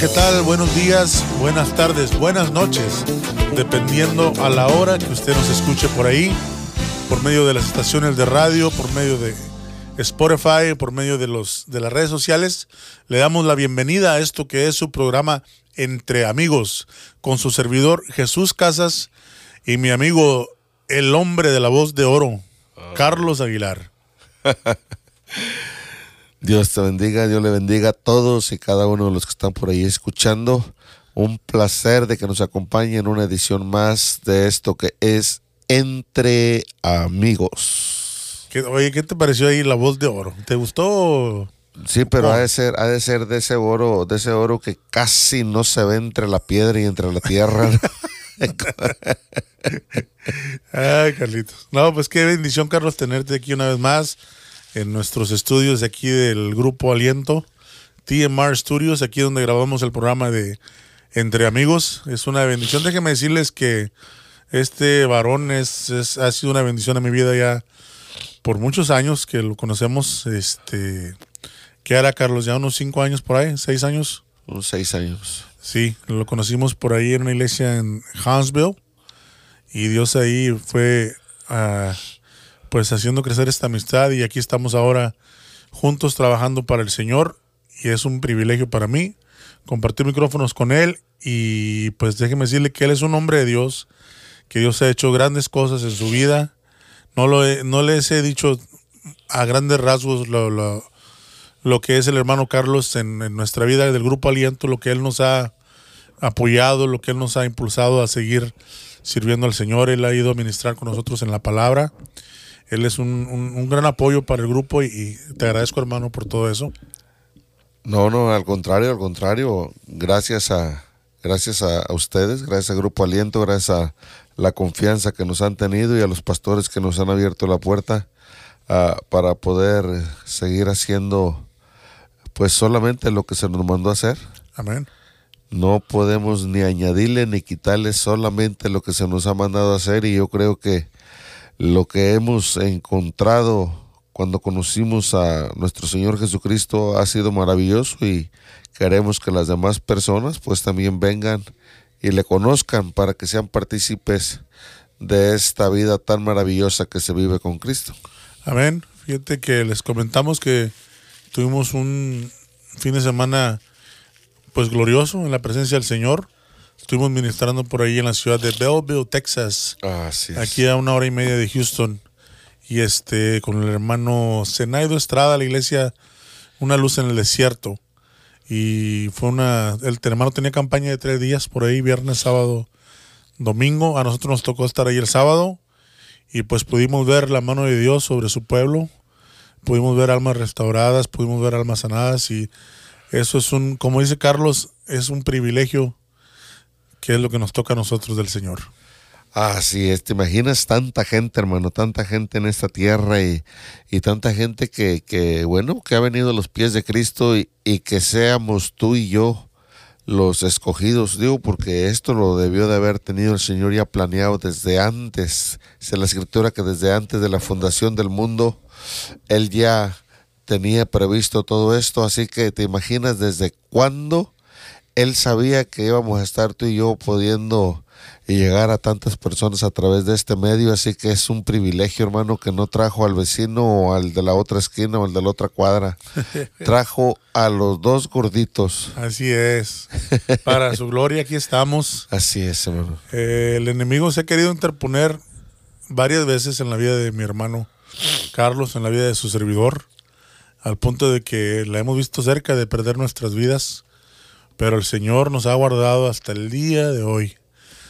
¿qué tal? Buenos días, buenas tardes, buenas noches, dependiendo a la hora que usted nos escuche por ahí, por medio de las estaciones de radio, por medio de Spotify, por medio de, los, de las redes sociales. Le damos la bienvenida a esto que es su programa Entre Amigos, con su servidor Jesús Casas y mi amigo, el hombre de la voz de oro, Carlos Aguilar. Dios te bendiga, Dios le bendiga a todos y cada uno de los que están por ahí escuchando. Un placer de que nos acompañen en una edición más de esto que es Entre Amigos. ¿Qué- oye, ¿qué te pareció ahí la voz de oro? ¿Te gustó? Sí, pero Oh. ha de ser, ha de ser de ese oro, de ese oro que casi no se ve entre la piedra y entre la tierra. Ay, Carlitos. No, pues qué bendición, Carlos, tenerte aquí una vez más en nuestros estudios de aquí del Grupo Aliento, TMR Studios, aquí donde grabamos el programa de Entre Amigos. Es una bendición. Déjenme decirles que este varón es, es- ha sido una bendición en mi vida ya por muchos años que lo conocemos. Este, que era Carlos, ya unos cinco años por ahí, seis años. Unos seis años. Sí, lo conocimos por ahí en una iglesia en Huntsville y Dios ahí fue ah, pues haciendo crecer esta amistad y aquí estamos ahora juntos trabajando para el Señor y es un privilegio para mí compartir micrófonos con Él y pues déjeme decirle que Él es un hombre de Dios, que Dios ha hecho grandes cosas en su vida. No, lo he- no les he dicho a grandes rasgos lo, lo- lo que es el hermano Carlos en, en nuestra vida del Grupo Aliento, lo que Él nos ha apoyado, lo que Él nos ha impulsado a seguir sirviendo al Señor. Él ha ido a ministrar con nosotros en la palabra. Él es un, un- un gran apoyo para el grupo y, y te agradezco hermano por todo eso. No, no, al contrario, al contrario. Gracias a, gracias a, a ustedes, gracias al Grupo Aliento, gracias a la confianza que nos han tenido y a los pastores que nos han abierto la puerta ah, para poder seguir haciendo pues solamente lo que se nos mandó a hacer. Amén. No podemos ni añadirle ni quitarle solamente lo que se nos ha mandado a hacer y yo creo que lo que hemos encontrado cuando conocimos a nuestro Señor Jesucristo ha sido maravilloso y queremos que las demás personas pues también vengan y le conozcan para que sean partícipes de esta vida tan maravillosa que se vive con Cristo. Amén. Fíjate que les comentamos que tuvimos un fin de semana pues glorioso en la presencia del Señor. Estuvimos ministrando por ahí en la ciudad de Belleville, Texas. Así aquí a una hora y media de Houston. Y este con el hermano Zenaido Estrada la iglesia una luz en el desierto. Y fue una el hermano tenía campaña de tres días por ahí viernes sábado domingo. A nosotros nos tocó estar ahí el sábado. Y pues pudimos ver la mano de Dios sobre su pueblo. Pudimos ver almas restauradas pudimos ver almas sanadas. Y eso es un como dice Carlos es un privilegio que es lo que nos toca a nosotros del Señor Así es, te imaginas tanta gente, hermano, tanta gente en esta tierra y, y tanta gente que, que, bueno, que ha venido a los pies de Cristo y, y que seamos tú y yo los escogidos. Digo, porque esto lo debió de haber tenido el Señor ya planeado desde antes. Dice la escritura que desde antes de la fundación del mundo, Él ya tenía previsto todo esto. Así que te imaginas desde cuándo Él sabía que íbamos a estar tú y yo pudiendo y llegar a tantas personas a través de este medio, así que es un privilegio, hermano, que no trajo al vecino o al de la otra esquina o al de la otra cuadra, trajo a los dos gorditos. Así es. Para su gloria aquí estamos. Así es, hermano. Eh, el enemigo se ha querido interponer varias veces en la vida de mi hermano Carlos, en la vida de su servidor, al punto de que la hemos visto cerca de perder nuestras vidas, pero el Señor nos ha guardado hasta el día de hoy.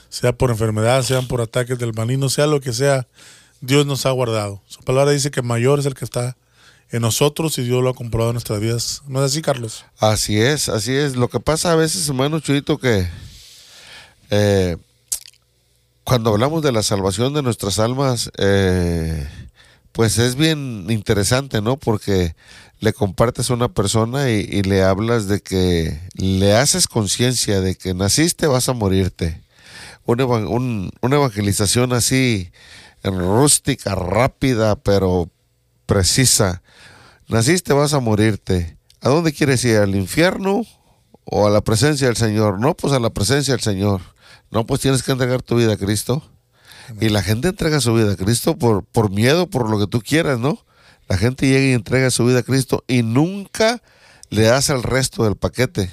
Sea por enfermedad, sean por ataques del maligno, sea lo que sea, Dios nos ha guardado. Su palabra dice que mayor es el que está en nosotros y Dios lo ha comprobado en nuestras vidas. ¿No es así, Carlos? Así es, así es. Lo que pasa a veces, hermano Chuyito, que eh, cuando hablamos de la salvación de nuestras almas, eh, pues es bien interesante, ¿no? Porque le compartes a una persona y, y le hablas de que le haces conciencia de que naciste, vas a morirte. Una, una evangelización así rústica, rápida, pero precisa. Naciste, vas a morirte. ¿A dónde quieres ir? ¿Al infierno o a la presencia del Señor. No, pues a la presencia del Señor. No, pues tienes que entregar tu vida a Cristo. Y la gente entrega su vida a Cristo por, por miedo, por lo que tú quieras, ¿no? La gente llega y entrega su vida a Cristo y nunca le das el resto del paquete.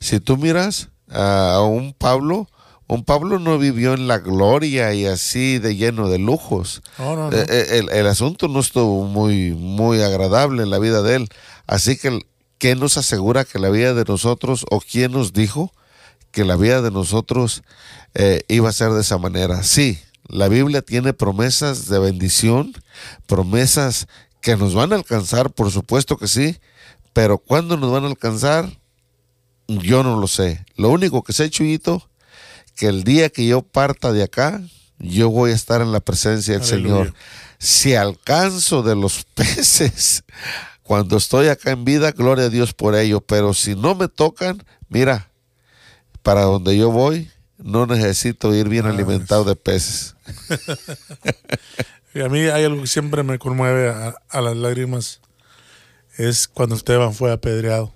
Si tú miras a un Pablo, un Pablo no vivió en la gloria y así de lleno de lujos. Eh, eh, el, asunto no estuvo muy, muy agradable en la vida de él. Así que, ¿qué nos asegura que la vida de nosotros o quién nos dijo que la vida de nosotros eh, iba a ser de esa manera? Sí, la Biblia tiene promesas de bendición, promesas que nos van a alcanzar, por supuesto que sí, pero ¿cuándo nos van a alcanzar? Yo no lo sé. Lo único que sé, Chuyito, que el día que yo parta de acá, yo voy a estar en la presencia del Señor. Si alcanzo de los peces cuando estoy acá en vida, gloria a Dios por ello. Pero si no me tocan, mira, para donde yo voy, no necesito ir bien alimentado de peces. y a mí hay algo que siempre me conmueve a, las lágrimas, es cuando Esteban fue apedreado.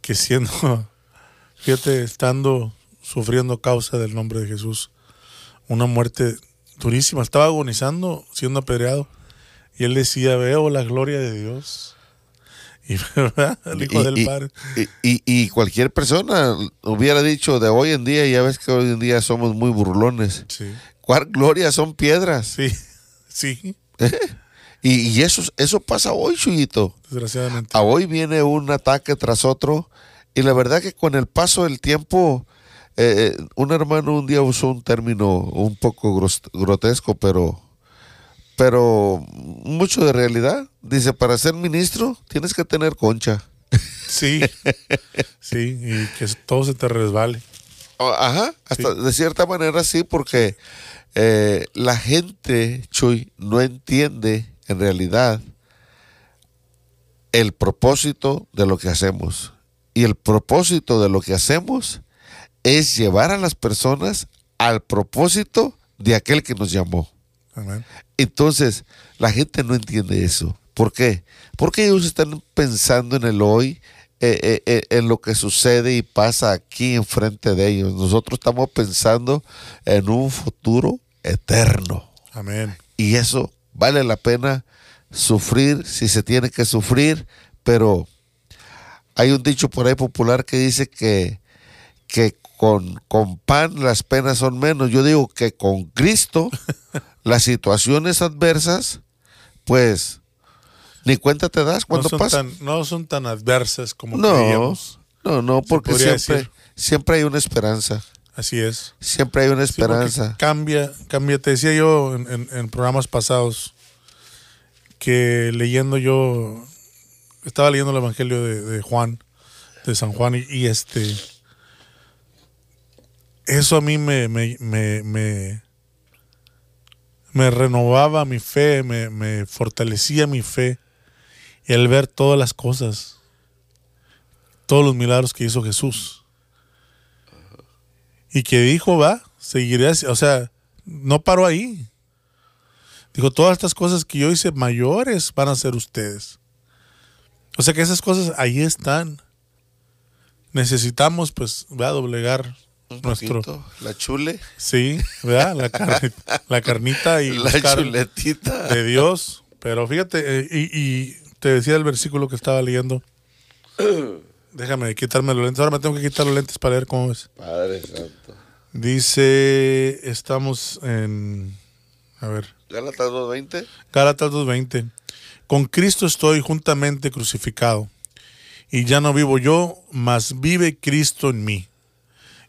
Que siendo, fíjate, estando sufriendo causa del nombre de Jesús. Una muerte durísima. Estaba agonizando, siendo apedreado. Y él decía, veo la gloria de Dios. Y, el Hijo del Padre. Y, cualquier persona hubiera dicho de hoy en día, ya ves que hoy en día somos muy burlones. Sí. ¿Cuál gloria son piedras? Sí, sí. Y, eso, eso pasa hoy, Chuyito. Desgraciadamente. A hoy viene un ataque tras otro. Y la verdad que con el paso del tiempo eh, eh, un hermano un día usó un término un poco grotesco, pero, pero mucho de realidad. Dice, para ser ministro tienes que tener concha. Sí, sí, y que todo se te resbale. Ajá, hasta de cierta manera sí, porque eh, la gente, Chuy, no entiende en realidad el propósito de lo que hacemos. Y el propósito de lo que hacemos es llevar a las personas al propósito de aquel que nos llamó. Entonces, la gente no entiende eso. ¿Por qué? Porque ellos están pensando en el hoy, eh, eh, eh, en lo que sucede y pasa aquí enfrente de ellos. Nosotros estamos pensando en un futuro eterno. Amén. Y eso vale la pena sufrir si se tiene que sufrir, pero hay un dicho por ahí popular que dice que, que con, con pan las penas son menos. Yo digo que con Cristo las situaciones adversas, pues ni cuenta te das cuando no pasa. no son tan adversas como no, No, no, porque siempre, siempre hay una esperanza. Así es. Siempre hay una esperanza. cambia, cambia. Te decía yo en, programas pasados que leyendo yo, estaba leyendo el Evangelio de, Juan, de San Juan, y este eso a mí me, me, me, me, renovaba mi fe, me, me fortalecía mi fe. Y ver todas las cosas, todos los milagros que hizo Jesús. Y que dijo, va, seguiré así. O sea, no paró ahí. Dijo, todas estas cosas que yo hice mayores van a ser ustedes. O sea que esas cosas ahí están. Necesitamos, pues, va a doblegar nuestro la chule. Sí ¿verdad? la, la carnita y la chuletita. de Dios. Pero fíjate eh, y, te decía el versículo que estaba leyendo. Déjame quitarme los lentes. Ahora me tengo que quitar los lentes para ver cómo es. Padre Santo. Dice estamos en a ver. Gálatas 2.20 Gálatas 2.20 con Cristo estoy juntamente crucificado y ya no vivo yo mas vive Cristo en mí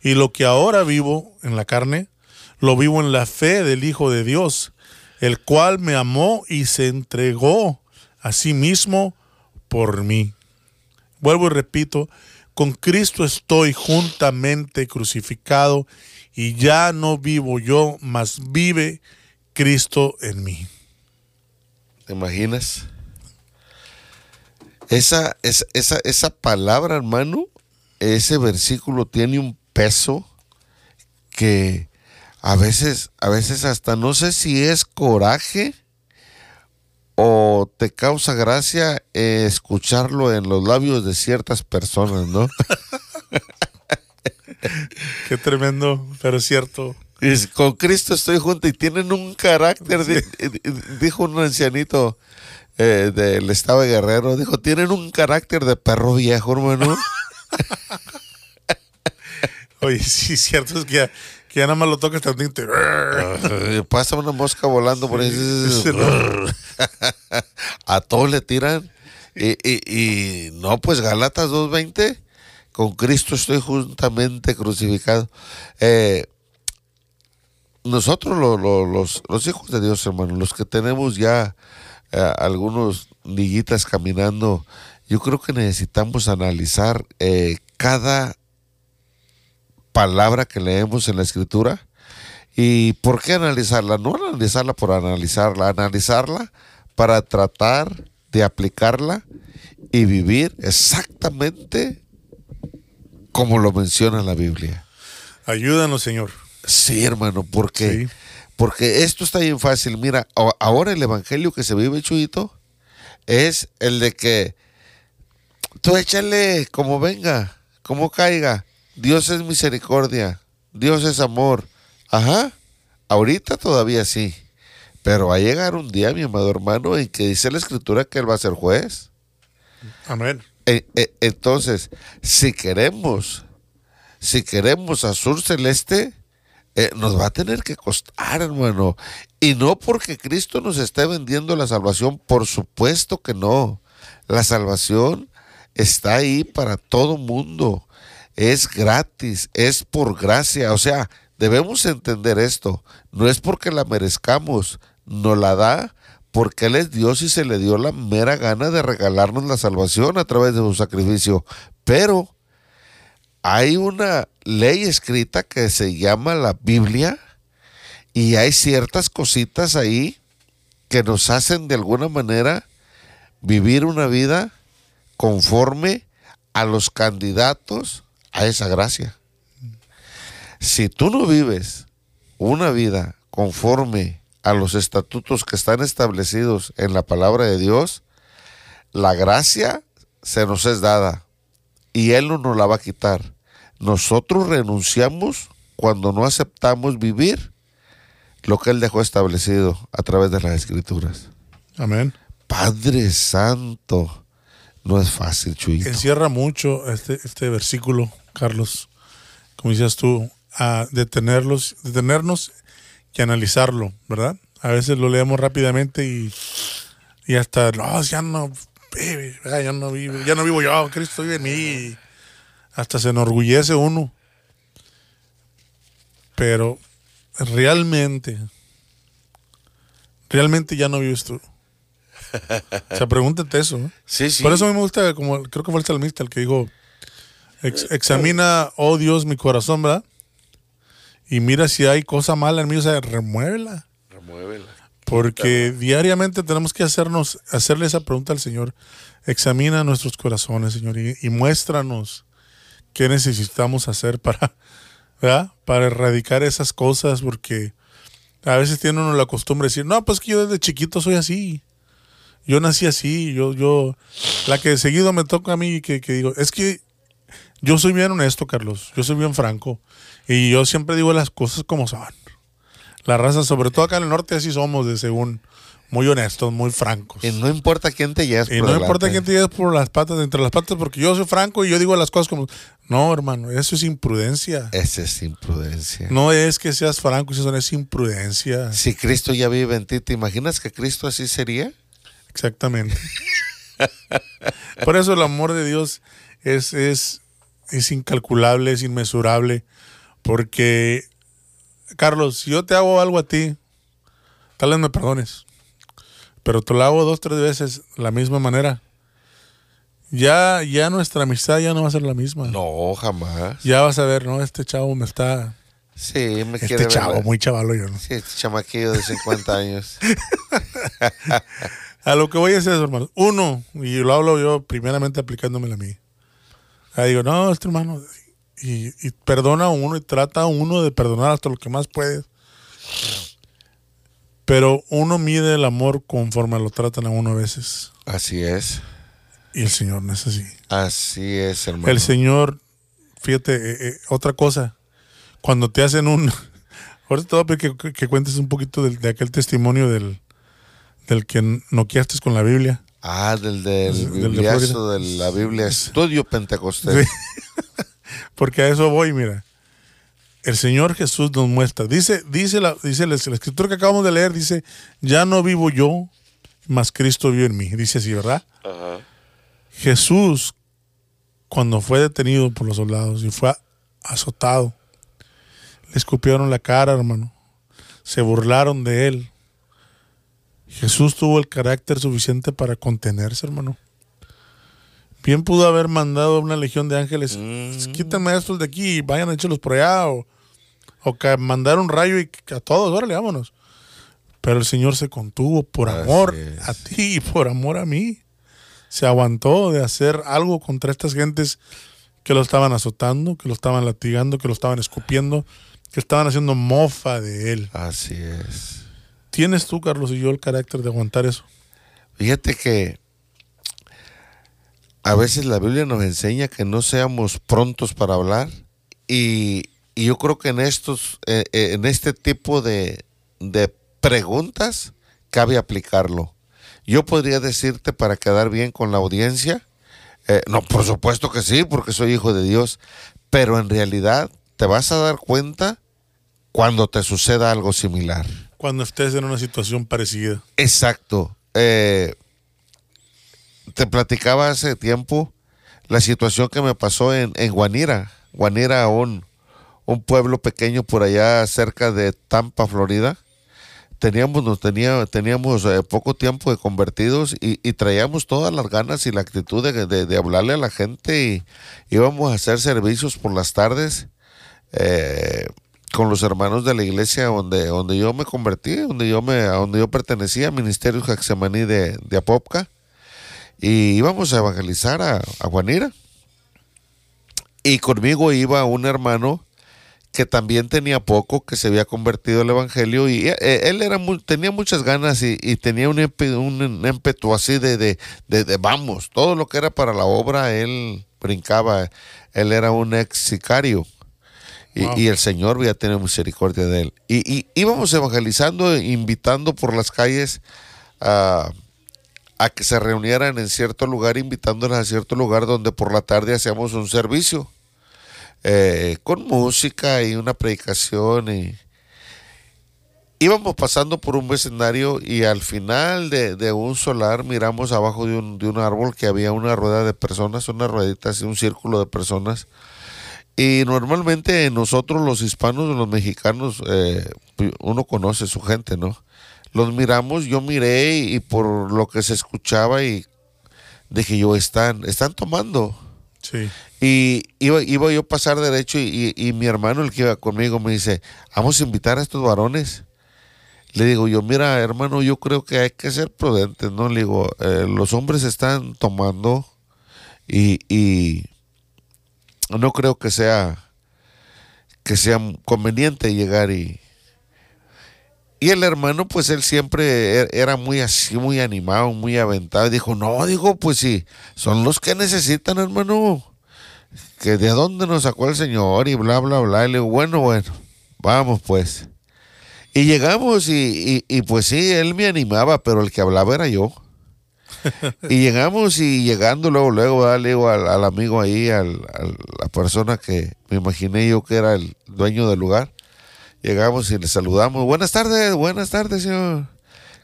y lo que ahora vivo en la carne, lo vivo en la fe del Hijo de Dios, el cual me amó y se entregó a sí mismo por mí. Vuelvo y repito, con Cristo estoy juntamente crucificado y ya no vivo yo, mas vive Cristo en mí. ¿Te imaginas? Esa, esa, esa, esa palabra, hermano, ese versículo tiene un peso que a veces, a veces hasta no sé si es coraje o te causa gracia eh, escucharlo en los labios de ciertas personas, ¿no? Qué tremendo, pero es cierto. Y con Cristo estoy junto y tienen un carácter, di- di- dijo un ancianito eh, del estado de Guerrero, dijo, tienen un carácter de perro viejo, hermano. Oye, sí, cierto, es que ya, que ya nada más lo tocas tantito. Ay, Pasa una mosca volando por ahí. A todos le tiran. Y, y- y no, pues Galatas 2.20, con Cristo estoy juntamente crucificado. Eh, nosotros lo- lo- los, los hijos de Dios, hermano, los que tenemos ya eh, algunos liguitas caminando, yo creo que necesitamos analizar eh, cada palabra que leemos en la escritura. ¿Y por qué analizarla? No analizarla por analizarla, analizarla para tratar de aplicarla y vivir exactamente como lo menciona la Biblia. Ayúdanos, Señor. Sí, hermano, porque, Sí. porque esto está bien fácil. Mira, ahora el evangelio que se vive, Chuyito, es el de que tú échale como venga, como caiga. Dios es misericordia, Dios es amor. Ajá, ahorita todavía sí. Pero va a llegar un día, mi amado hermano, en que dice la escritura que Él va a ser juez. Amén. E- e- entonces, si queremos, si queremos azul celeste, eh, nos va a tener que costar, hermano. Y no porque Cristo nos esté vendiendo la salvación, por supuesto que no. La salvación está ahí para todo mundo. Es gratis, es por gracia. O sea, debemos entender esto. No es porque la merezcamos, nos la da porque Él es Dios y se le dio la mera gana de regalarnos la salvación a través de su sacrificio. Pero hay una ley escrita que se llama la Biblia y hay ciertas cositas ahí que nos hacen de alguna manera vivir una vida conforme a los candidatos a esa gracia. Si tú no vives una vida conforme a los estatutos que están establecidos en la palabra de Dios, la gracia se nos es dada y Él no nos la va a quitar. Nosotros renunciamos cuando no aceptamos vivir lo que Él dejó establecido a través de las escrituras. Amén. Padre Santo, no es fácil, Chuyito. Encierra mucho este, este versículo, Carlos, como decías tú, a detenerlos, detenernos y analizarlo, ¿verdad? A veces lo leemos rápidamente y, y hasta, no, ya no ya no vivo, ya no vivo yo, Cristo vive en mí. Hasta se enorgullece uno. Pero realmente, realmente ya no vives tú. O sea, pregúntate eso. ¿no? Sí, sí. Por eso a mí me gusta, como creo que fue el salmista el que dijo, "Ex- examina, oh Dios, mi corazón, ¿verdad? Y mira si hay cosa mala en mí, o sea, remuévela. Remuévela. Porque diariamente tenemos que hacernos, hacerle esa pregunta al Señor. Examina nuestros corazones, Señor, y, y muéstranos qué necesitamos hacer para, ¿verdad? Para erradicar esas cosas, porque a veces tiene uno la costumbre de decir, no, pues que yo desde chiquito soy así. Yo nací así, yo, yo, la que seguido me toca a mí que, que digo, es que yo soy bien honesto, Carlos, yo soy bien franco, y yo siempre digo las cosas como son. La raza, sobre todo acá en el norte, así somos, de según, muy honestos, muy francos. Y no importa quién te lleves Y por no importa quién te lleves por las patas, entre las patas, porque yo soy franco y yo digo las cosas como, no, hermano, eso es imprudencia. Esa es imprudencia. No es que seas franco, eso es imprudencia. Si Cristo ya vive en ti, ¿te imaginas que Cristo así sería? Exactamente. Por eso el amor de Dios es, es, es incalculable, es inmesurable. Porque, Carlos, si yo te hago algo a ti, tal vez me perdones. Pero te lo hago dos, tres veces de la misma manera. Ya, ya nuestra amistad ya no va a ser la misma. No, jamás. Ya vas a ver, ¿no? Este chavo me está. Sí, me quiere Este chavo, muy chavalo yo, ¿no? Sí, este chamaquillo de 50 años. A lo que voy a hacer eso, hermano. Uno, y lo hablo yo primeramente aplicándomelo a mí. Ahí digo, no, este hermano, y, y perdona a uno y trata a uno de perdonar hasta lo que más puedes. Pero uno mide el amor conforme lo tratan a uno a veces. Así es. Y el Señor no es así. Así es, hermano. El Señor, fíjate, eh, eh, otra cosa, cuando te hacen un... Ahora te voy a pedir que, que cuentes un poquito de, aquel testimonio del, del que noqueaste con la Biblia. Ah, del, del Del de bibliazo de Florida. la Biblia Estudio Pentecostés. Sí. Porque a eso voy, mira. El Señor Jesús nos muestra. Dice, dice, la, dice la, la escritura que acabamos de leer, dice, ya no vivo yo, mas Cristo vive en mí. Dice así, ¿verdad? Jesús, cuando fue detenido por los soldados y fue azotado, le escupieron la cara, hermano. Se burlaron de él. Jesús tuvo el carácter suficiente para contenerse, hermano. Bien pudo haber mandado una legión de ángeles. Quítenme estos de aquí y vayan a echarlos por allá. O, o que mandar un rayo y a todos, órale, vámonos. Pero el Señor se contuvo por Así amor es. a ti y por amor a mí. Se aguantó de hacer algo contra estas gentes que lo estaban azotando, que lo estaban latigando, que lo estaban escupiendo, que estaban haciendo mofa de él. Así es. ¿Tienes tú, Carlos, y yo el carácter de aguantar eso? Fíjate que a veces la Biblia nos enseña que no seamos prontos para hablar y, yo creo que en estos, eh, eh, en este tipo de, de preguntas cabe aplicarlo. Yo podría decirte para quedar bien con la audiencia, eh, no, por supuesto que sí, porque soy hijo de Dios, pero en realidad te vas a dar cuenta cuando te suceda algo similar. Cuando estés en una situación parecida. Exacto. Eh, te platicaba hace tiempo la situación que me pasó en, en Guanira. Guanira, un, un pueblo pequeño por allá cerca de Tampa, Florida. Teníamos, nos tenía, teníamos eh, poco tiempo de convertidos y, y traíamos todas las ganas y la actitud de, de- hablarle a la gente y íbamos a hacer servicios por las tardes. eh, con los hermanos de la iglesia donde, donde yo me convertí, donde yo me, donde yo pertenecía, Ministerio Jaxemaní de, de Apopca, y íbamos a evangelizar a, a Juanira. Y conmigo iba un hermano que también tenía poco, que se había convertido al Evangelio, y eh, él era muy- tenía muchas ganas y, tenía un ímpetu así de, de, de- de vamos, todo lo que era para la obra, él brincaba, él era un ex sicario. Y, Wow. y el Señor había tenido misericordia de él. Y, y íbamos evangelizando, invitando por las calles a, a que se reunieran en cierto lugar, invitándolas a cierto lugar donde por la tarde hacíamos un servicio eh, con música y una predicación. Y íbamos pasando por un vecindario y al final de, de un solar miramos abajo de un, de un árbol que había una rueda de personas, una ruedita así, un círculo de personas. Y normalmente nosotros los hispanos, los mexicanos, eh, uno conoce su gente, ¿no? Los miramos, yo miré y por lo que se escuchaba y dije yo, están, están tomando. Sí. Y iba, iba yo a pasar derecho y, y- y mi hermano, el que iba conmigo, me dice, vamos a invitar a estos varones. Le digo yo, mira, hermano, yo creo que hay que ser prudentes, ¿no? Le digo, "eh, los hombres están tomando y, y no creo que sea que sea conveniente llegar y y el hermano pues él siempre er- era muy así muy animado muy aventado. Dijo no digo pues sí son los que necesitan hermano. Que de dónde nos sacó el señor y bla bla bla y le digo bueno bueno vamos pues y llegamos y, y, y, pues sí él me animaba pero el que hablaba era yo y llegamos y llegando luego, luego, ¿verdad? le digo al, al amigo ahí, al, a la persona que me imaginé yo que era el dueño del lugar. Llegamos y le saludamos. Buenas tardes, buenas tardes, señor.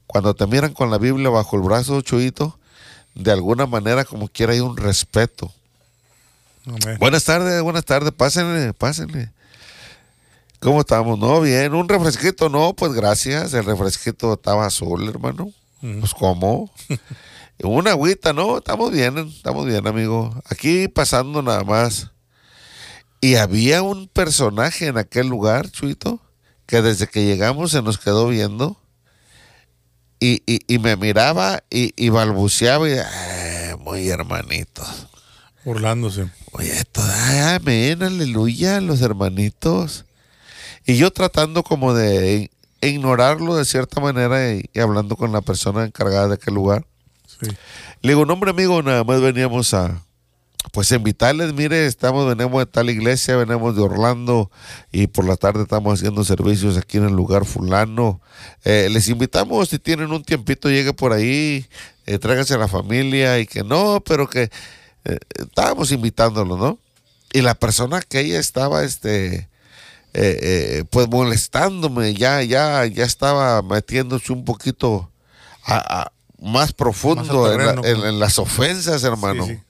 Cuando te miran con la Biblia bajo el brazo, Chuito, de alguna manera como quiera hay un respeto. Buenas tardes, buenas tardes, pásenle, pásenle. ¿Cómo estamos? No, bien. ¿Un refresquito? No, pues gracias. El refresquito estaba azul, hermano. Pues, ¿cómo? Una agüita, no, estamos bien, estamos bien, amigo. Aquí pasando nada más. Y había un personaje en aquel lugar, Chuito, que desde que llegamos se nos quedó viendo. Y, y- y me miraba y, y balbuceaba y, "Ah, muy hermanitos. Burlándose. Oye, esto, ay, amén, aleluya, los hermanitos. Y yo tratando como de ignorarlo de cierta manera y, y hablando con la persona encargada de aquel lugar. Sí. Le digo, no, amigo, nada más veníamos a, pues invitarles, mire, estamos, venimos de tal iglesia, venimos de Orlando y por la tarde estamos haciendo servicios aquí en el lugar fulano. Eh, les invitamos, si tienen un tiempito, llegue por ahí, eh, tráiganse a la familia y que no, pero que eh, estábamos invitándolo, ¿no? Y la persona que ella estaba, este, eh, pues molestándome, ya, ya, ya estaba metiéndose un poquito a- a- más profundo en, la- terreno, en- en las ofensas, hermano. Sí, sí.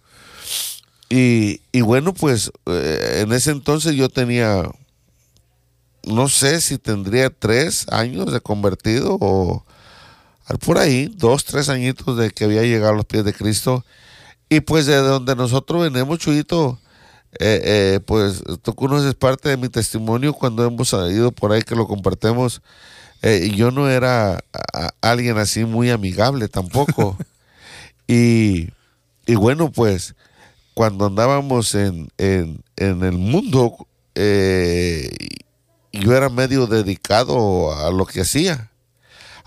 Y, y bueno, pues eh, en ese entonces yo tenía, no sé si tendría tres años de convertido o por ahí, dos, tres añitos de que había llegado a los pies de Cristo. Y pues de donde nosotros venimos, Chuyito, eh, eh, pues tú conoces parte de mi testimonio cuando hemos ido por ahí que lo compartimos. Eh, yo no era a- alguien así muy amigable tampoco. y, y bueno, pues cuando andábamos en, en, en el mundo, eh, yo era medio dedicado a lo que hacía.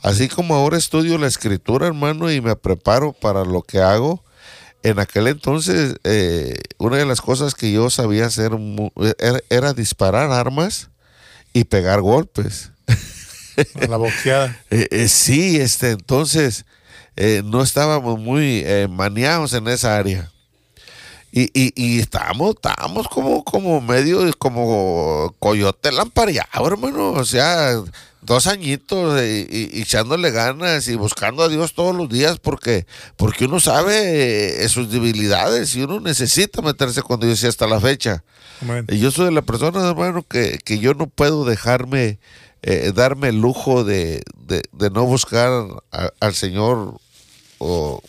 Así como ahora estudio la escritura, hermano, y me preparo para lo que hago, en aquel entonces eh, una de las cosas que yo sabía hacer era, era disparar armas y pegar golpes. La boxeada. Eh, eh, sí, este, entonces eh, no estábamos muy maniados en esa área. Y, y, y estábamos, estábamos como, como medio, como coyote lampareado, hermano. O sea, dos añitos y, y echándole ganas y buscando a Dios todos los días porque, porque uno sabe sus debilidades y uno necesita meterse con Dios y hasta la fecha. Y Yo soy de la persona, hermano, que, que yo no puedo dejarme, eh, darme el lujo de, de- no buscar al Señor o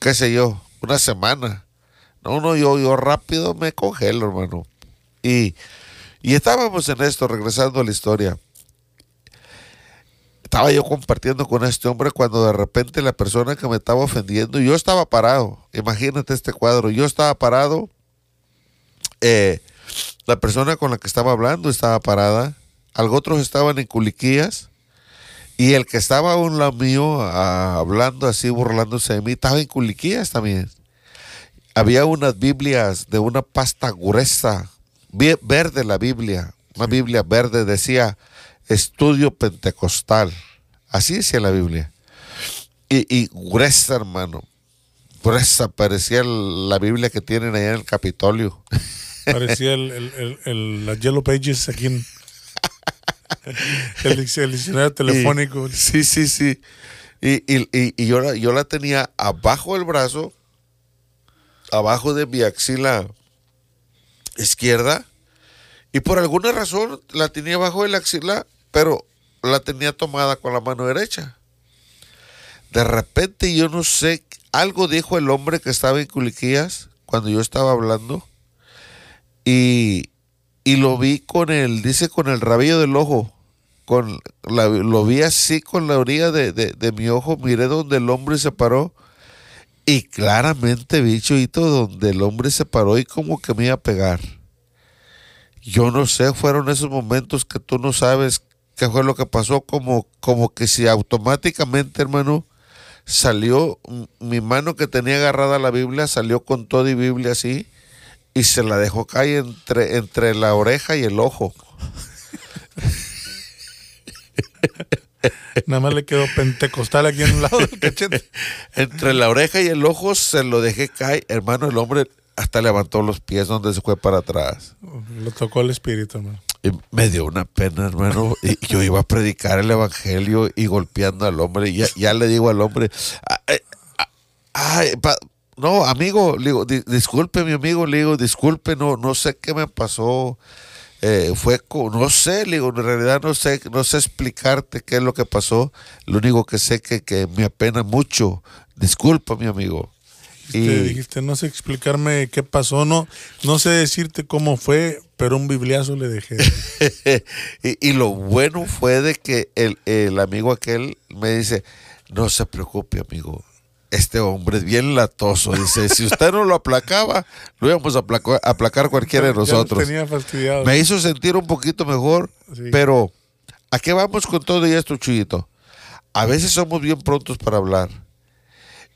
qué sé yo, una semana. No, no, yo, yo rápido me congelo, hermano. Y, y estábamos en esto, regresando a la historia. Estaba yo compartiendo con este hombre cuando de repente la persona que me estaba ofendiendo, yo estaba parado. Imagínate este cuadro, yo estaba parado. eh, la persona con la que estaba hablando estaba parada. Algo otros estaban en culiquías. Y el que estaba a un lado mío, hablando así, burlándose de mí, estaba en culiquías también. Había unas Biblias de una pasta gruesa, verde la Biblia, una Biblia verde, decía estudio pentecostal. Así decía la Biblia. Y, y gruesa, hermano. Gruesa, parecía el- la Biblia que tienen allá en el Capitolio. Parecía el, el, el, el- las Yellow Pages aquí en el, dic- el diccionario telefónico. Y- sí, sí, sí. Y, y- y- y yo, la, yo la tenía abajo del brazo, abajo de mi axila izquierda, y por alguna razón la tenía abajo de la axila, pero la tenía tomada con la mano derecha. De repente yo no sé, algo dijo el hombre que estaba en Culiquías cuando yo estaba hablando, y, y lo vi con el, dice, con el rabillo del ojo con lo vi así con la orilla de, de- mi ojo, miré donde el hombre se paró y claramente vi Chuyito donde el hombre se paró y como que me iba a pegar. Yo no sé, fueron esos momentos que tú no sabes qué fue lo que pasó, como, como que si automáticamente, hermano, salió mi mano que tenía agarrada la Biblia, salió con toda y Biblia así y se la dejó caer entre, entre la oreja y el ojo. Nada más le quedó pentecostal aquí en un lado del cachete. Entre la oreja y el ojo se lo dejé caer. Hermano, el hombre hasta levantó los pies donde se fue para atrás. Lo tocó el espíritu, hermano. Y me dio una pena, hermano. Y yo iba a predicar el evangelio y golpeando al hombre. Y ya, ya le digo al hombre, "Ay, ay, ay, pa- no, amigo, le digo, "di- disculpe, mi amigo, le digo, disculpe, no, no sé qué me pasó. Eh, fue, no sé, le digo, en realidad no sé, no sé explicarte qué es lo que pasó. Lo único que sé que, que me apena mucho. Disculpa, mi amigo. Te dijiste, no sé explicarme qué pasó, no, no sé decirte cómo fue, pero un bibliazo le dejé. y, y lo bueno fue de que el, el amigo aquel me dice, no se preocupe, amigo. Este hombre es bien latoso. Dice, si usted no lo aplacaba, lo íbamos a aplacar, aplacar cualquiera de Ya nosotros. tenía fastidiado. Me hizo sentir un poquito mejor, Sí. pero ¿A qué vamos con todo esto, Chuyito? A veces somos bien prontos para hablar.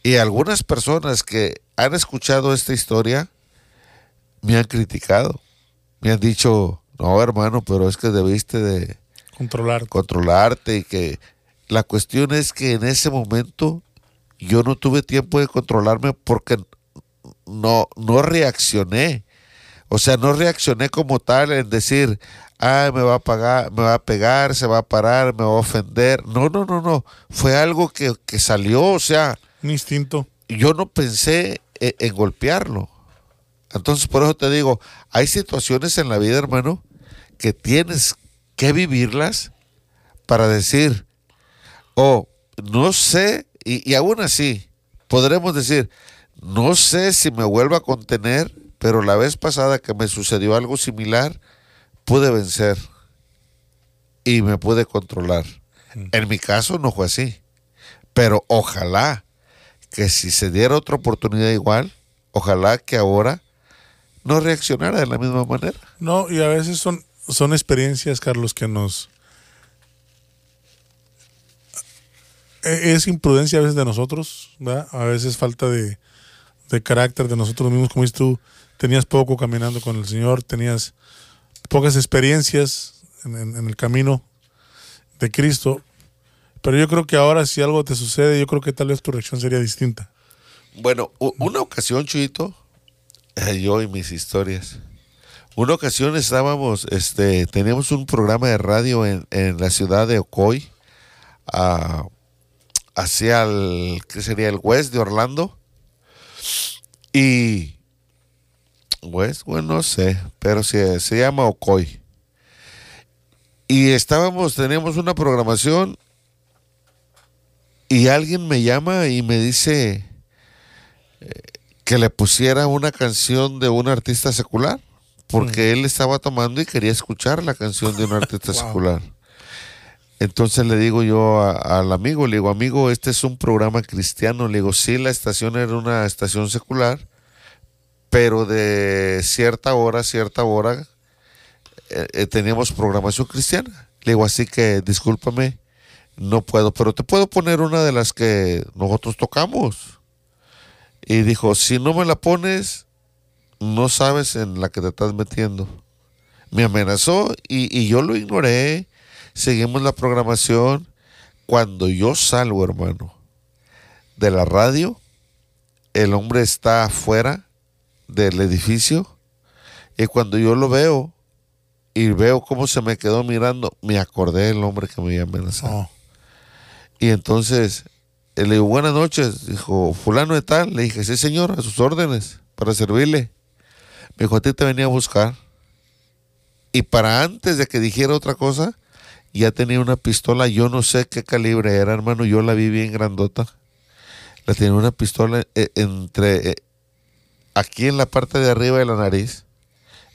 Y algunas personas que han escuchado esta historia me han criticado. Me han dicho, no, hermano, pero es que debiste de Controlar. controlarte y que la cuestión es que en ese momento yo no tuve tiempo de controlarme porque no, no reaccioné. O sea, no reaccioné como tal en decir, ah, me va a pagar, me va a pegar, se va a parar, me va a ofender. No, no, no, no. Fue algo que, que salió, o sea, Un instinto. yo no pensé en, en golpearlo. Entonces, por eso te digo, hay situaciones en la vida, hermano, que tienes que vivirlas para decir, oh, no sé, y, y aún así, podremos decir, no sé si me vuelvo a contener, pero la vez pasada que me sucedió algo similar, pude vencer y me pude controlar. En mi caso no fue así, pero ojalá que si se diera otra oportunidad igual, ojalá que ahora no reaccionara de la misma manera. No, y a veces son, son experiencias, Carlos, que nos... Es imprudencia a veces de nosotros, ¿verdad? A veces falta de, de carácter de nosotros mismos, como dices tú, tenías poco caminando con el Señor, tenías pocas experiencias en, el camino de Cristo, pero yo creo que ahora si algo te sucede, yo creo que tal vez tu reacción sería distinta. Bueno, una ocasión, Chuito, eh, yo y mis historias. Una ocasión estábamos, este, teníamos un programa de radio en, en la ciudad de Ocoy, ah, hacia el, ¿qué sería? El West de Orlando. Y, West, bueno, no sé, pero se, se llama Ocoy. Y estábamos, teníamos una programación y alguien me llama y me dice, que le pusiera una canción de un artista secular, porque él estaba tomando y quería escuchar la canción de un artista Wow. secular. Entonces le digo yo al amigo, le digo, amigo, este es un programa cristiano. Le digo, sí, la estación era una estación secular, pero de cierta hora, a cierta hora, eh, eh, teníamos programación cristiana. Le digo, así que discúlpame, no puedo, pero te puedo poner una de las que nosotros tocamos. Y dijo, si no me la pones, no sabes en la que te estás metiendo. Me amenazó y, y yo lo ignoré. Seguimos la programación. Cuando yo salgo, hermano, de la radio, el hombre está afuera del edificio. Y cuando yo lo veo y veo cómo se me quedó mirando, me acordé del hombre que me había amenazado. Oh, Y entonces le digo, buenas noches. Dijo, fulano de tal. Le dije, sí, señor, a sus órdenes, para servirle. Me dijo, a ti te venía a buscar. Y para antes de que dijera otra cosa, ya tenía una pistola. Yo no sé qué calibre era, hermano. Yo la vi bien grandota. La tenía una pistola eh, entre, eh, aquí en la parte de arriba de la nariz,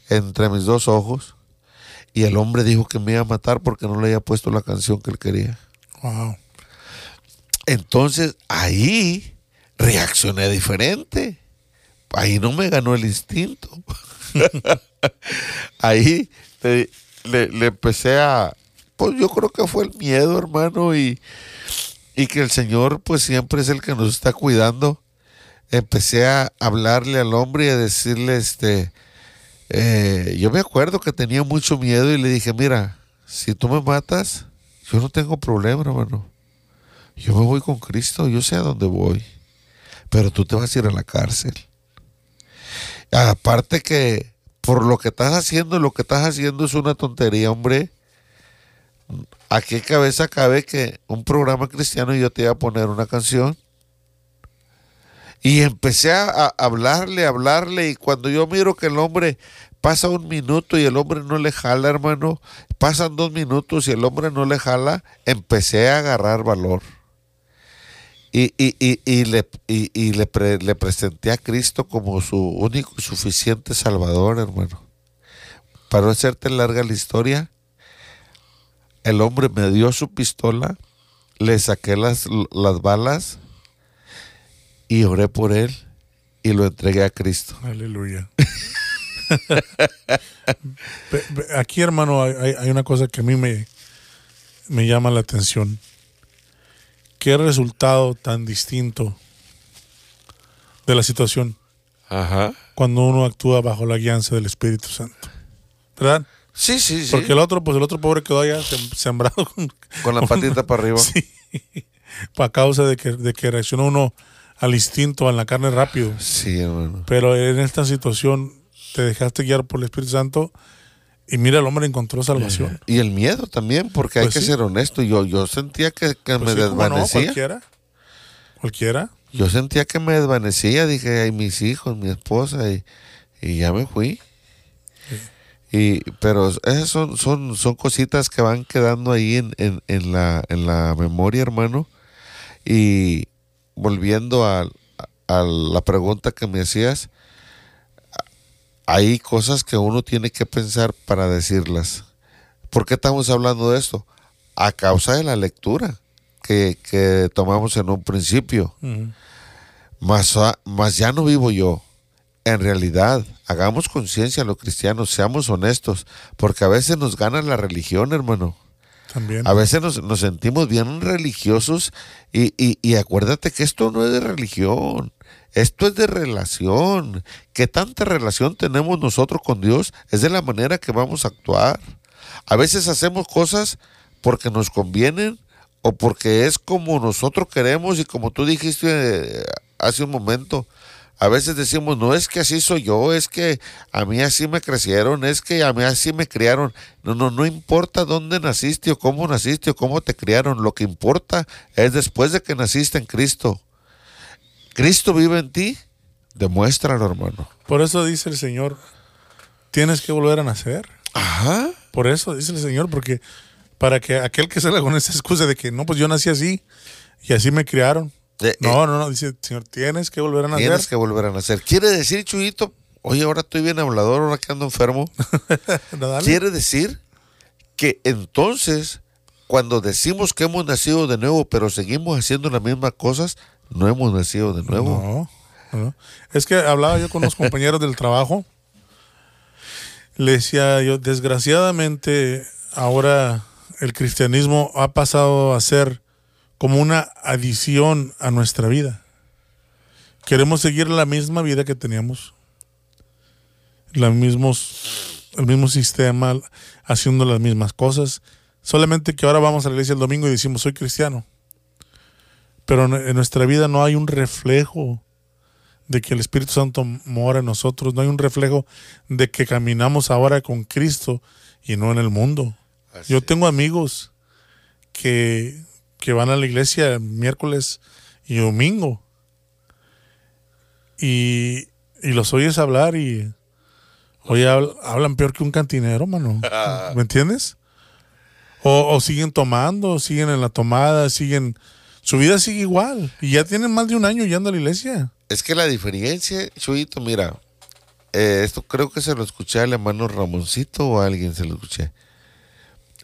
entre mis dos ojos. Y el hombre dijo que me iba a matar porque no le había puesto la canción que él quería. wow. Entonces ahí reaccioné diferente. Ahí no me ganó el instinto. ahí le, le- le empecé a... Pues yo creo que fue el miedo, hermano, y, y que el Señor pues siempre es el que nos está cuidando. Empecé a hablarle al hombre y a decirle, este, eh, yo me acuerdo que tenía mucho miedo y le dije, mira, si tú me matas, yo no tengo problema, hermano. Yo me voy con Cristo, yo sé a dónde voy. Pero tú te vas a ir a la cárcel. Aparte que por lo que estás haciendo, lo que estás haciendo es una tontería, hombre. ¿A qué cabeza cabe que un programa cristiano yo te iba a poner una canción? Y empecé a, hablarle, hablarle, y cuando yo miro que el hombre pasa un minuto y el hombre no le jala, hermano, pasan dos minutos y el hombre no le jala, empecé a agarrar valor. Y, y, y, y le, le presenté a Cristo como su único y suficiente Salvador, hermano. Para no hacerte larga la historia, el hombre me dio su pistola, le saqué las, las balas y oré por él y lo entregué a Cristo. Aleluya. Aquí, hermano, hay una cosa que a mí me, me llama la atención. Qué resultado tan distinto de la situación Ajá. cuando uno actúa bajo la guianza del Espíritu Santo. ¿Verdad? Sí, sí, sí. Porque el otro, pues el otro pobre quedó allá sem- sembrado con, Con la patita para arriba. Sí. A causa de que, de que reacciona uno al instinto, a la carne rápido. Sí, hermano. Pero en esta situación te dejaste guiar por el Espíritu Santo y mira, el hombre encontró salvación. Y el miedo también, porque hay Pues que sí. ser honesto. Yo, yo sentía que, que Pues me sí, cómo no, desvanecía. cualquiera. Cualquiera. yo sentía que me desvanecía. Dije, ay, mis hijos, mi esposa, y, y ya me fui. Y, pero esas son, son, son cositas que van quedando ahí en, en, en la, en la memoria, hermano. Y volviendo a, a la pregunta que me hacías, hay cosas que uno tiene que pensar para decirlas. ¿Por qué estamos hablando de esto? A causa de la lectura que, que tomamos en un principio. Mas, ah, mas ya no vivo yo. En realidad, hagamos conciencia los cristianos, seamos honestos, porque a veces nos gana la religión, hermano. También. A veces nos, nos sentimos bien religiosos y, y- y acuérdate que esto no es de religión, esto es de relación. ¿Qué tanta relación tenemos nosotros con Dios? Es de la manera que vamos a actuar. A veces hacemos cosas porque nos convienen o porque es como nosotros queremos y como tú dijiste eh, hace un momento. A veces decimos, no es que así soy yo, es que a mí así me crecieron, es que a mí así me criaron. No, no, no importa dónde naciste o cómo naciste o cómo te criaron. Lo que importa es después de que naciste en Cristo. Cristo vive en ti, demuéstralo, hermano. Por eso dice el Señor, tienes que volver a nacer. Ajá. Por eso dice el Señor, porque para que aquel que salga con esa excusa de que no, pues yo nací así y así me criaron. Eh, No, no, no, dice Señor, tienes que volver a nacer. Tienes que volver a nacer. Quiere decir, Chuyito, oye, ahora estoy bien hablador, ahora que ando enfermo. Quiere decir que entonces, cuando decimos que hemos nacido de nuevo, pero seguimos haciendo las mismas cosas, no hemos nacido de nuevo. No, no. Es que hablaba yo con unos compañeros del trabajo. Le decía yo, desgraciadamente, ahora el cristianismo ha pasado a ser como una adición a nuestra vida. Queremos seguir la misma vida que teníamos. La mismos, el mismo sistema, haciendo las mismas cosas. Solamente que ahora vamos a la iglesia el domingo y decimos, soy cristiano. Pero en- nuestra vida no hay un reflejo de que el Espíritu Santo mora en nosotros, no hay un reflejo de que caminamos ahora con Cristo y no en el mundo. Así Yo tengo amigos que, que van a la iglesia miércoles y domingo y, y los oyes hablar y oye, habl- hablan peor que un cantinero, mano. ¿Me entiendes? O, o siguen tomando, siguen en la tomada, siguen... Su vida sigue igual y ya tienen más de un año yendo a la iglesia. Es que la diferencia, Chuyito, mira, eh, esto creo que se lo escuché al hermano Ramoncito o a alguien se lo escuché.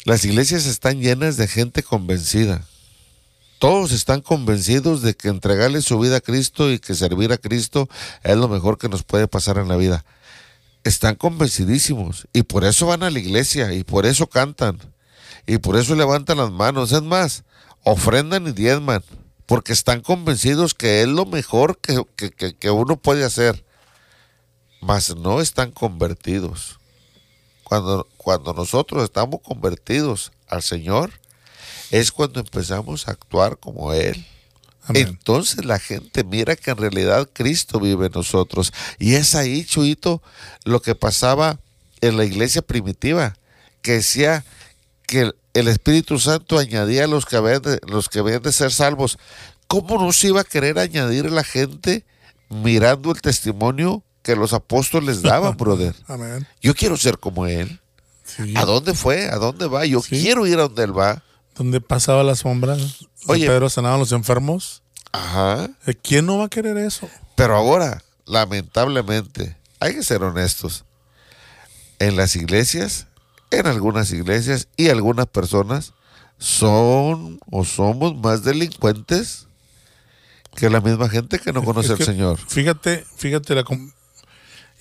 Las iglesias están llenas de gente convencida. Todos están convencidos de que entregarle su vida a Cristo y que servir a Cristo es lo mejor que nos puede pasar en la vida. Están convencidísimos y por eso van a la iglesia y por eso cantan y por eso levantan las manos. Es más, ofrendan y diezman porque están convencidos que es lo mejor que, que- que- que uno puede hacer. Mas no están convertidos. Cuando, cuando nosotros estamos convertidos al Señor, es cuando empezamos a actuar como Él. Amén. Entonces la gente mira que en realidad Cristo vive en nosotros. Y es ahí, Chuito, lo que pasaba en la iglesia primitiva, que decía que el, Espíritu Santo añadía a los que, habían de, los que habían de ser salvos. ¿Cómo no se iba a querer añadir la gente mirando el testimonio que los apóstoles daban, brother? Amén. Yo quiero ser como Él. Sí. ¿A dónde fue? ¿A dónde va? Yo Sí. quiero ir a donde Él va. Donde pasaba la sombra. Oye. Pedro sanaban los enfermos. Ajá. Eh, ¿Quién no va a querer eso? Pero ahora, lamentablemente, hay que ser honestos. En las iglesias, en algunas iglesias y algunas personas son o somos más delincuentes que la misma gente que no conoce Es al Señor. Fíjate, fíjate la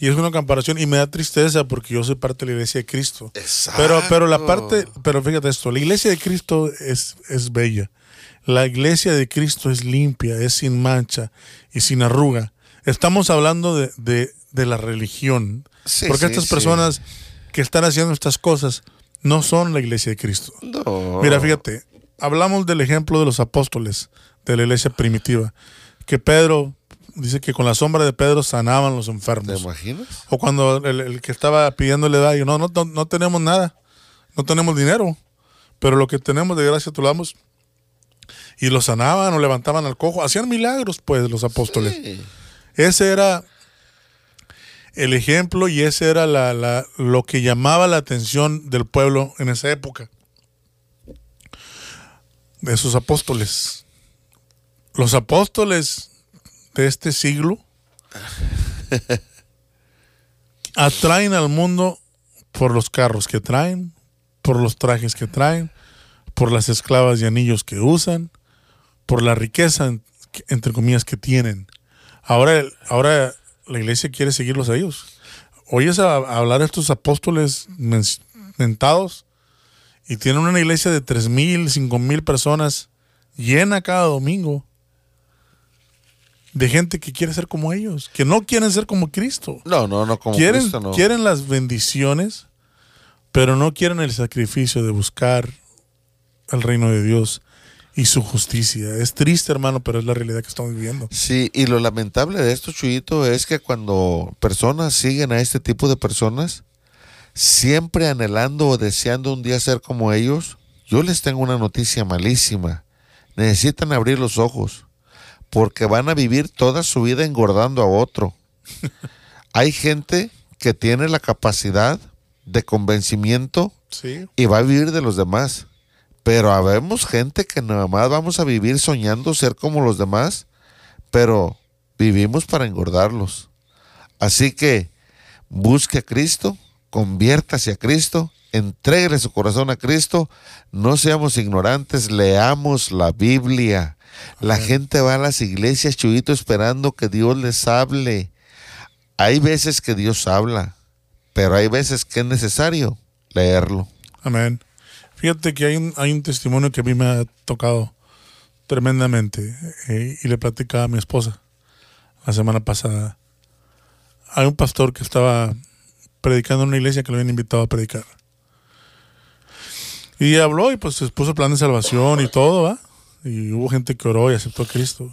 Y es una comparación y me da tristeza porque yo soy parte de la iglesia de Cristo. Exacto. Pero, pero la parte, pero fíjate esto, la iglesia de Cristo es, es bella. La iglesia de Cristo es limpia, es sin mancha y sin arruga. Estamos hablando de, de, de la religión. Sí, porque sí, estas sí. personas que están haciendo estas cosas no son la iglesia de Cristo. No. Mira, fíjate, hablamos del ejemplo de los apóstoles de la iglesia primitiva, que Pedro dice que con la sombra de Pedro sanaban los ¿Te enfermos. imaginas? O cuando el, el que estaba pidiéndole da, yo, no, no, no, tenemos nada, no tenemos dinero, pero lo que tenemos de gracia te lo damos. Y lo sanaban o levantaban al cojo, hacían milagros pues los apóstoles. Sí. Ese era el ejemplo y ese era la, la- lo que llamaba la atención del pueblo en esa época. De esos apóstoles. Los apóstoles de este siglo atraen al mundo por los carros que traen, por los trajes que traen, por las esclavas y anillos que usan, por la riqueza, en- entre comillas, que tienen. Ahora, ahora la iglesia quiere seguirlos a ellos. Oyes a, hablar a estos apóstoles men- mentados y tienen una iglesia de tres mil, cinco mil personas llena cada domingo de gente que quiere ser como ellos, que no quieren ser como Cristo. No, no, no, como quieren, Cristo, no. quieren las bendiciones, pero no quieren el sacrificio de buscar el reino de Dios y su justicia. Es triste, hermano, pero es la realidad que estamos viviendo. Sí, y lo lamentable de esto, Chuyito, es que cuando personas siguen a este tipo de personas, siempre anhelando o deseando un día ser como ellos, yo les tengo una noticia malísima. Necesitan abrir los ojos, porque van a vivir toda su vida engordando a otro. Hay gente que tiene la capacidad de convencimiento Sí. y va a vivir de los demás. Pero habemos gente que nada más vamos a vivir soñando ser como los demás, pero vivimos para engordarlos. Así que busque a Cristo, conviértase a Cristo, entréguele su corazón a Cristo, no seamos ignorantes, leamos la Biblia. La gente va a las iglesias, Chuyito, esperando que Dios les hable. Hay veces que Dios habla, pero hay veces que es necesario leerlo. Amén. Fíjate que hay un, hay un testimonio que a mí me ha tocado tremendamente eh, y le platicaba a mi esposa la semana pasada. Hay un pastor que estaba predicando en una iglesia que lo habían invitado a predicar. Y habló y pues se puso plan de salvación y todo. Y hubo gente que oró y aceptó a Cristo.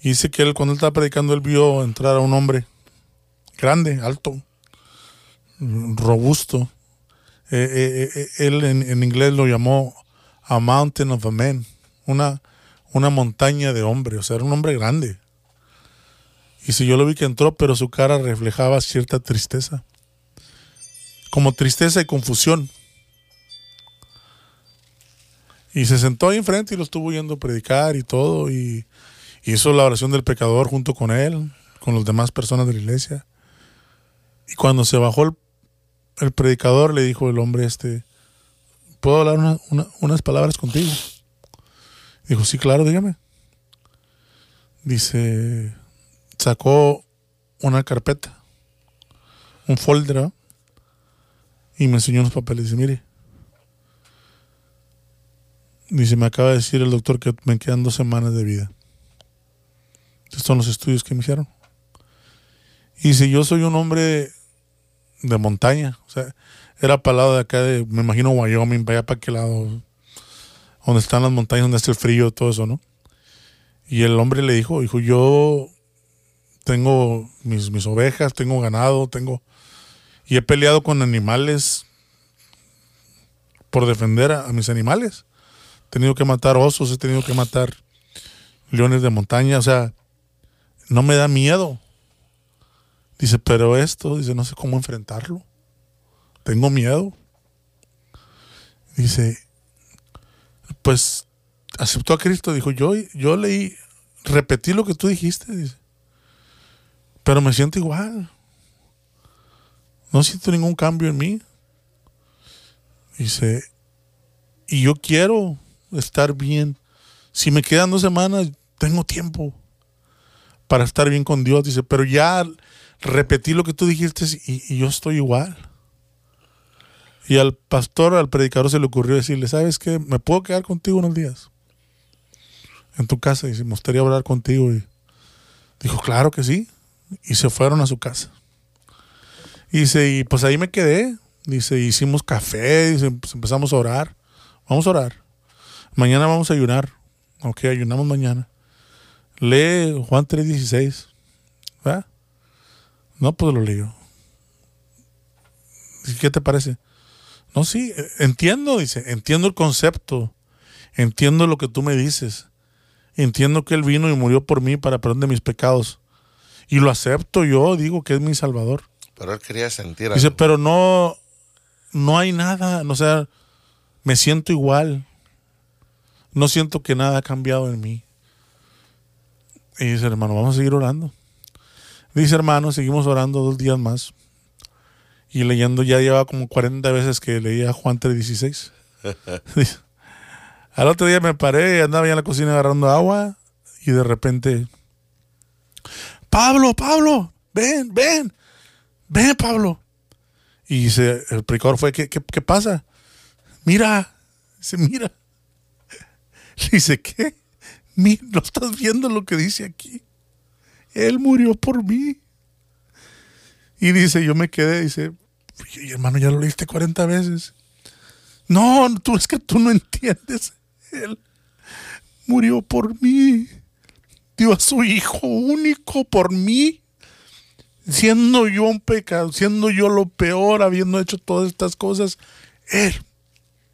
Y dice que él cuando él estaba predicando, él vio entrar a un hombre grande, alto, robusto, eh, eh, eh, él en, en inglés lo llamó a mountain of a man, una, una montaña de hombre, o sea, era un hombre grande. Y si yo lo vi que entró, pero su cara reflejaba cierta tristeza, como tristeza y confusión. Y se sentó ahí enfrente y lo estuvo yendo a predicar y todo, y hizo la oración del pecador junto con él, con las demás personas de la iglesia. Y cuando se bajó el predicador le dijo el hombre este, ¿puedo hablar una- una- unas palabras contigo? Dijo, sí, claro, dígame. Dice, sacó una carpeta, un folder, y me enseñó unos papeles. Dice, mire, dice, me acaba de decir el doctor que me quedan dos semanas de vida. Estos son los estudios que me hicieron. Y dice, yo soy un hombre de montaña. O sea, era para el lado de acá de, me imagino, Wyoming, para allá para aquel lado, donde están las montañas, donde hace el frío, todo eso, ¿no? Y el hombre le dijo, dijo, yo tengo mis, mis ovejas, tengo ganado, tengo... Y he peleado con animales por defender a mis animales. Tenido que matar osos, he tenido que matar leones de montaña, o sea, no me da miedo. Dice, pero esto, dice, no sé cómo enfrentarlo. Tengo miedo. Dice, pues aceptó a Cristo. Dijo, yo, yo leí, repetí lo que tú dijiste, dice. Pero me siento igual. No siento ningún cambio en mí. Dice, y yo quiero estar bien. Si me quedan dos semanas, tengo tiempo para estar bien con Dios. Dice, pero ya repetí lo que tú dijiste y, yo estoy igual. Y al pastor, al predicador se le ocurrió decirle, ¿sabes qué? ¿Me puedo quedar contigo unos días? En tu casa. Y me gustaría hablar contigo. Y dijo, claro que sí. Y se fueron a su casa. Y dice, y pues ahí me quedé. Dice, hicimos café, dice, pues empezamos a orar. Vamos a orar. Mañana vamos a ayunar. Ok, ayunamos mañana. Lee Juan 3.16. ¿Verdad? No, pues lo leo. ¿Qué te parece? No, sí, entiendo, dice, entiendo el concepto, entiendo lo que tú me dices, entiendo que Él vino y murió por mí para perdón de mis pecados. Y lo acepto yo, digo que es mi Salvador. Pero Él quería sentir Dice, pero no, no hay nada, o sea, me siento igual. No siento que nada ha cambiado en mí. Y dice, hermano, vamos a seguir orando. Dice, hermano, seguimos orando dos días más y leyendo ya lleva como 40 veces que leía Juan 3.16. Al otro día me paré, andaba ya en la cocina agarrando agua y de repente, Pablo, Pablo, ven, ven, ven, Pablo. Y dice, el predicador fue, ¿qué, qué, pasa? Mira, dice, mira. Dice, ¿qué? ¿no estás viendo lo que dice aquí? Él murió por mí. Y dice, yo me quedé, dice, hermano, ya lo leíste 40 veces. No, tú es que tú no entiendes. Él murió por mí. Dio a su hijo único por mí. Siendo yo un pecado, siendo yo lo peor, habiendo hecho todas estas cosas, Él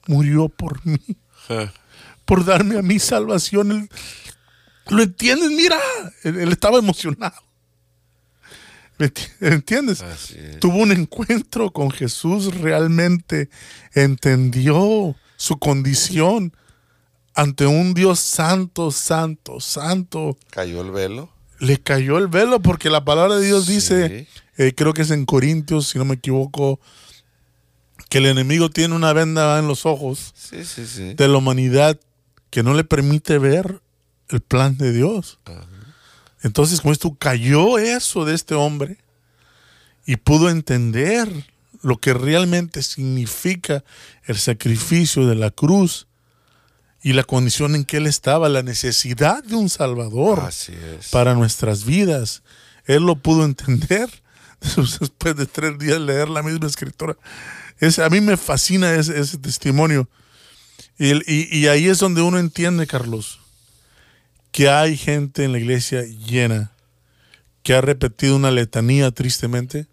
murió por mí. Por darme a mi salvación. ¿Lo entiendes? Mira, él estaba emocionado. ¿Entiendes? Tuvo un encuentro con Jesús, realmente entendió su condición ante un Dios santo, santo, santo. ¿Cayó el velo? Le cayó el velo porque la palabra de Dios dice, eh, creo que es en Corintios, si no me equivoco, que el enemigo tiene una venda en los ojos de la humanidad que no le permite ver el plan de Dios. Entonces, como esto cayó eso de este hombre y pudo entender lo que realmente significa el sacrificio de la cruz y la condición en que él estaba, la necesidad de un Salvador para nuestras vidas. Él lo pudo entender después de tres días leer la misma escritura. Es, a mí me fascina ese, testimonio. Y, y ahí es donde uno entiende, Carlos, que hay gente en la iglesia llena que ha repetido una letanía tristemente,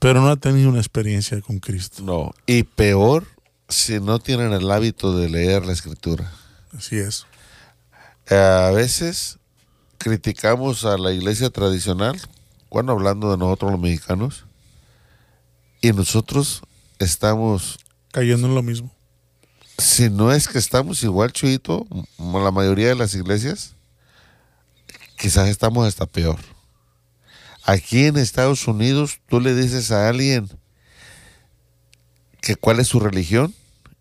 pero no ha tenido una experiencia con Cristo. No, y peor si no tienen el hábito de leer la escritura. Así es. A veces criticamos a la iglesia tradicional, cuando hablando de nosotros los mexicanos, y nosotros estamos cayendo en lo mismo si no es que estamos igual, Chuito, como la mayoría de las iglesias, quizás estamos hasta peor. Aquí en Estados Unidos, tú le dices a alguien que cuál es su religión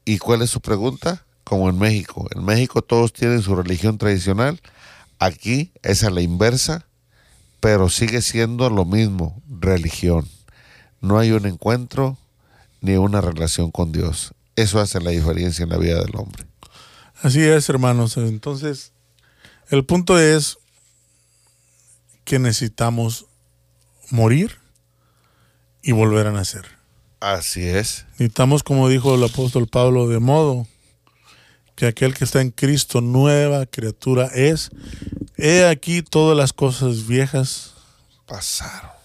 y cuál es su pregunta, como en México. En México todos tienen su religión tradicional, aquí es a la inversa, pero sigue siendo lo mismo, religión. No hay un encuentro ni una relación con Dios. Eso hace la diferencia en la vida del hombre. Así es, hermanos. Entonces, el punto es que necesitamos morir y volver a nacer. Así es. Necesitamos, como dijo el apóstol Pablo, de modo que aquel que está en Cristo, nueva criatura es. He aquí todas las cosas viejas pasaron.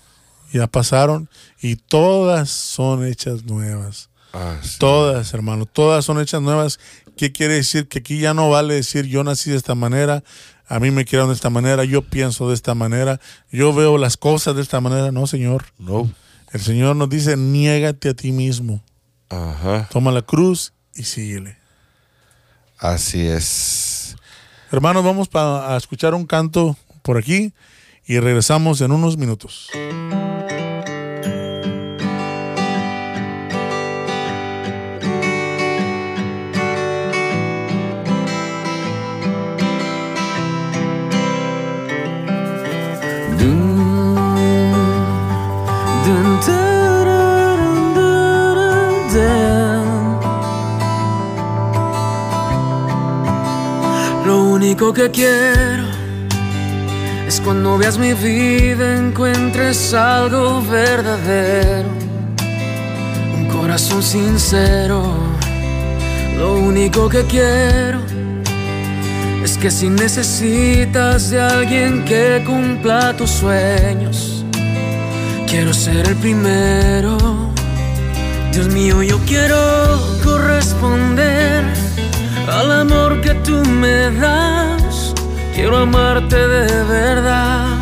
Ya pasaron y todas son hechas nuevas. Ah, todas, hermano, todas son hechas nuevas. ¿Qué quiere decir? Que aquí ya no vale decir yo nací de esta manera, a mí me quiero de esta manera, yo pienso de esta manera, yo veo las cosas de esta manera. No, Señor. No. El Señor nos dice, niégate a ti mismo. Ajá. Toma la cruz y síguele. Así es. Hermanos, vamos a escuchar un canto por aquí y regresamos en unos minutos. Lo único que quiero es cuando veas mi vida encuentres algo verdadero, un corazón sincero. Lo único que quiero que si necesitas de alguien que cumpla tus sueños, quiero ser el primero. Dios mío, yo quiero corresponder al amor que tú me das. Quiero amarte de verdad.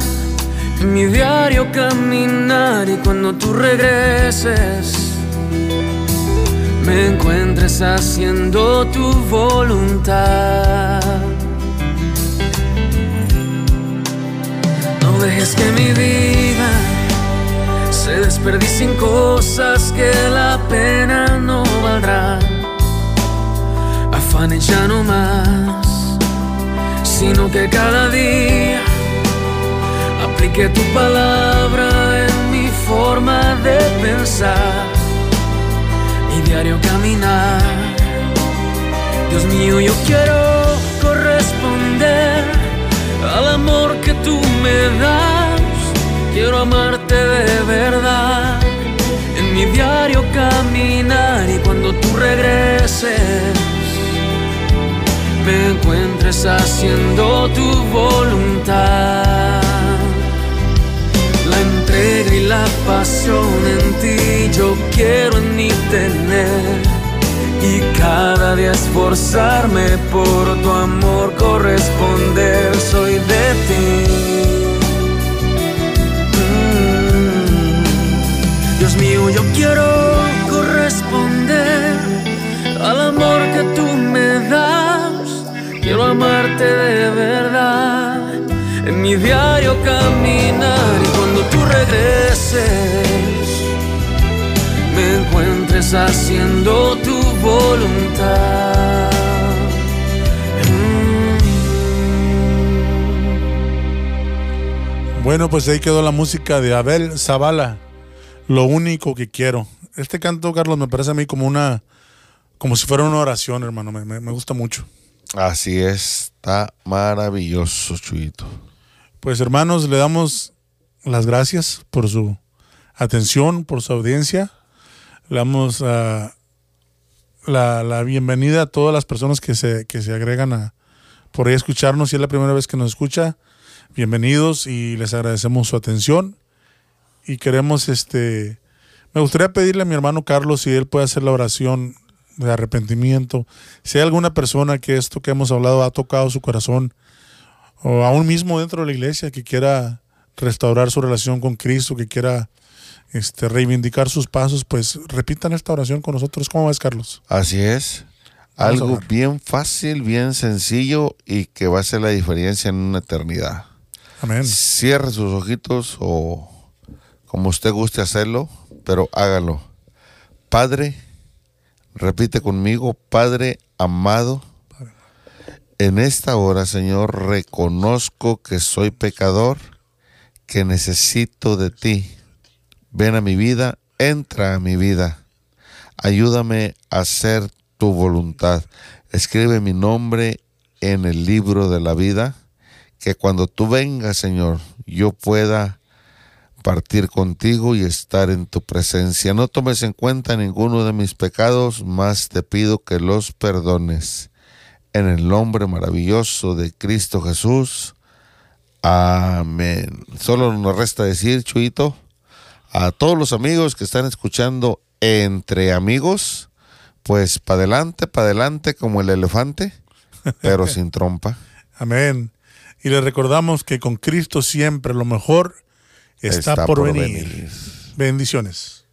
En mi diario caminar y cuando tú regreses, me encuentres haciendo tu voluntad. Dejes que mi vida se desperdicie en cosas que la pena no valdrá. Afanes ya no más, sino que cada día aplique tu palabra en mi forma de pensar, mi diario caminar. Dios mío, yo quiero corresponder al amor que tú me das. Quiero amarte de verdad en mi diario caminar y cuando tú regreses me encuentres haciendo tu voluntad. La entrega y la pasión en ti yo quiero en mí tener y cada día esforzarme por tu amor corresponder soy de ti. Mm. Dios mío, yo quiero corresponder al amor que tú me das. Quiero amarte de verdad en mi diario caminar y cuando tú regreses me encuentres haciendo tu voluntad. Bueno, pues ahí quedó la música de Abel Zavala. Lo único que quiero. Este canto, Carlos, me parece a mí como una, como si fuera una oración, hermano. Me, me- me gusta mucho. Así es, está maravilloso, Chuyito. Pues hermanos, le damos las gracias por su atención, por su audiencia. Le damos ah, la, la bienvenida a todas las personas que se, que se agregan a por ahí escucharnos. Si es la primera vez que nos escucha, bienvenidos y les agradecemos su atención. Y queremos, este, me gustaría pedirle a mi hermano Carlos si él puede hacer la oración de arrepentimiento. Si hay alguna persona que esto que hemos hablado ha tocado su corazón, o aún mismo dentro de la iglesia que quiera restaurar su relación con Cristo, que quiera este, reivindicar sus pasos, pues repitan esta oración con nosotros. ¿Cómo ves, Carlos? Así es. Vamos Algo bien fácil, bien sencillo y que va a hacer la diferencia en una eternidad. Amén. Cierre sus ojitos o como usted guste hacerlo, pero hágalo. Padre, repite conmigo, Padre amado, en esta hora, Señor, reconozco que soy pecador, que necesito de ti. Ven a mi vida, entra a mi vida. Ayúdame a hacer tu voluntad. Escribe mi nombre en el libro de la vida, que cuando tú vengas, Señor, yo pueda partir contigo y estar en tu presencia. No tomes en cuenta ninguno de mis pecados, más te pido que los perdones. En el nombre maravilloso de Cristo Jesús. Amén. Solo nos resta decir, Chuito, a todos los amigos que están escuchando entre amigos, pues para adelante, para adelante como el elefante, pero sin trompa. Amén. Y le recordamos que con Cristo siempre lo mejor está, por, venir. Bendiciones.